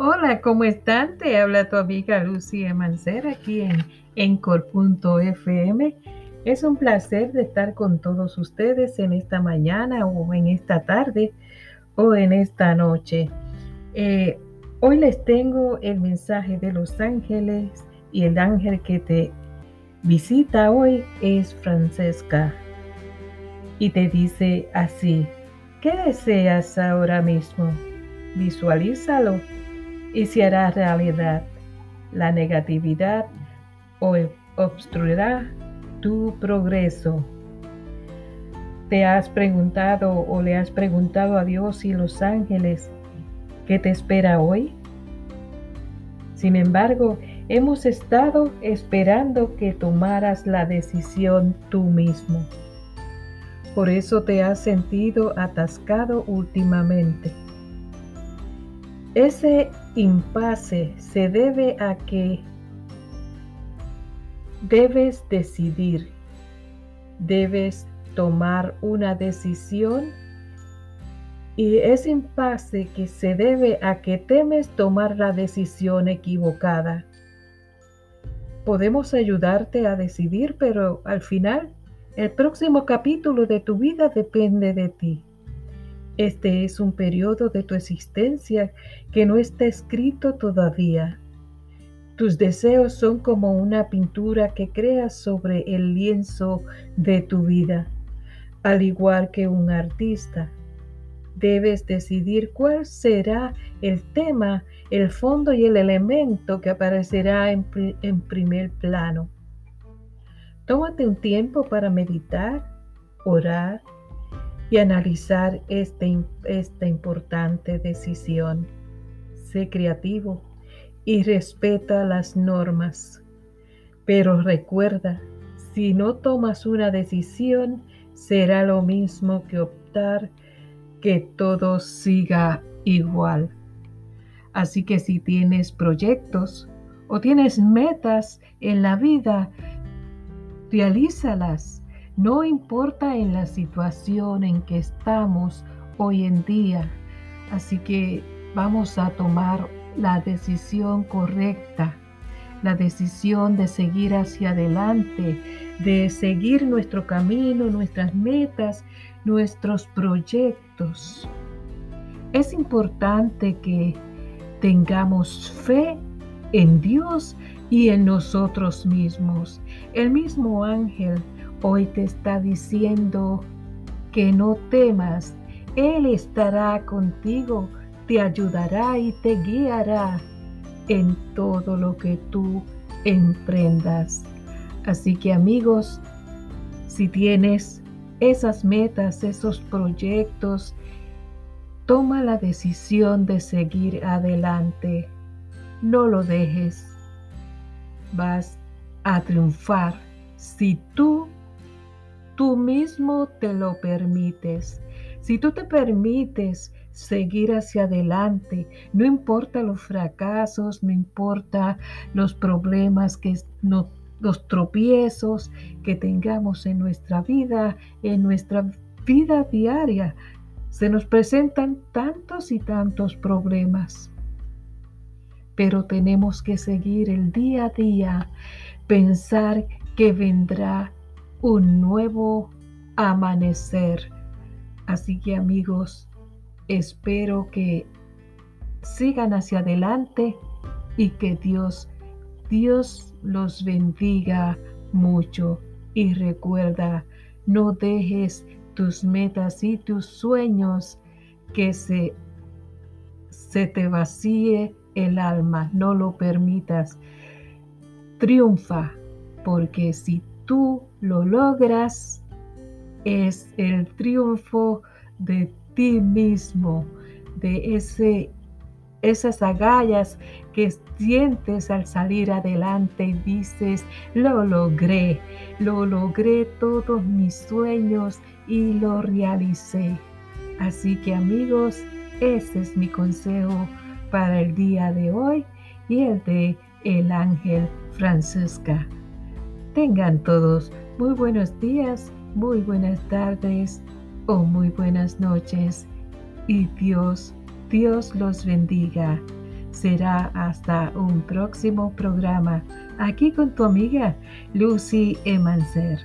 Hola, ¿cómo están? Te habla tu amiga Lucía Mancera aquí en Encore.fm. Es un placer de estar con todos ustedes en esta mañana o en esta tarde o en esta noche. Eh, hoy les tengo el mensaje de los ángeles y el ángel que te visita hoy es Francesca y te dice así, ¿qué deseas ahora mismo? Visualízalo y se hará realidad. La negatividad obstruirá tu progreso. ¿Te has preguntado o le has preguntado a Dios y los ángeles qué te espera hoy? Sin embargo, hemos estado esperando que tomaras la decisión tú mismo. Por eso te has sentido atascado últimamente. Ese impasse se debe a que debes decidir, debes tomar una decisión y ese impasse que se debe a que temes tomar la decisión equivocada. Podemos ayudarte a decidir, pero al final el próximo capítulo de tu vida depende de ti. Este es un periodo de tu existencia que no está escrito todavía. Tus deseos son como una pintura que creas sobre el lienzo de tu vida, al igual que un artista. Debes decidir cuál será el tema, el fondo y el elemento que aparecerá en, en primer plano. Tómate un tiempo para meditar, orar, y analizar este, esta importante decisión. Sé creativo y respeta las normas. Pero recuerda, si no tomas una decisión, será lo mismo que optar que todo siga igual. Así que si tienes proyectos o tienes metas en la vida, realízalas no importa en la situación en que estamos hoy en día. Así que vamos a tomar la decisión correcta, la decisión de seguir hacia adelante, de seguir nuestro camino, nuestras metas, nuestros proyectos. Es importante que tengamos fe en Dios y en nosotros mismos. El mismo ángel Hoy te está diciendo que no temas. Él estará contigo, te ayudará y te guiará en todo lo que tú emprendas. Así que amigos, si tienes esas metas, esos proyectos, toma la decisión de seguir adelante. No lo dejes. Vas a triunfar si tú tú mismo te lo permites. Si tú te permites seguir hacia adelante, no importa los fracasos, no importa los problemas que los tropiezos que tengamos en nuestra vida, en nuestra vida diaria, se nos presentan tantos y tantos problemas. Pero tenemos que seguir el día a día, pensar que vendrá un nuevo amanecer. Así que amigos, espero que sigan hacia adelante y que Dios, Dios los bendiga mucho. Y recuerda, no dejes tus metas y tus sueños que se, se te vacíe el alma. No lo permitas. Triunfa, porque si tú lo logras, es el triunfo de ti mismo, de ese, esas agallas que sientes al salir adelante y dices, lo logré, lo logré todos mis sueños y lo realicé. Así que amigos, ese es mi consejo para el día de hoy y el de el ángel Francisca. Tengan todos muy buenos días, muy buenas tardes o muy buenas noches y Dios, Dios los bendiga. Será hasta un próximo programa aquí con tu amiga Lucy Emancer.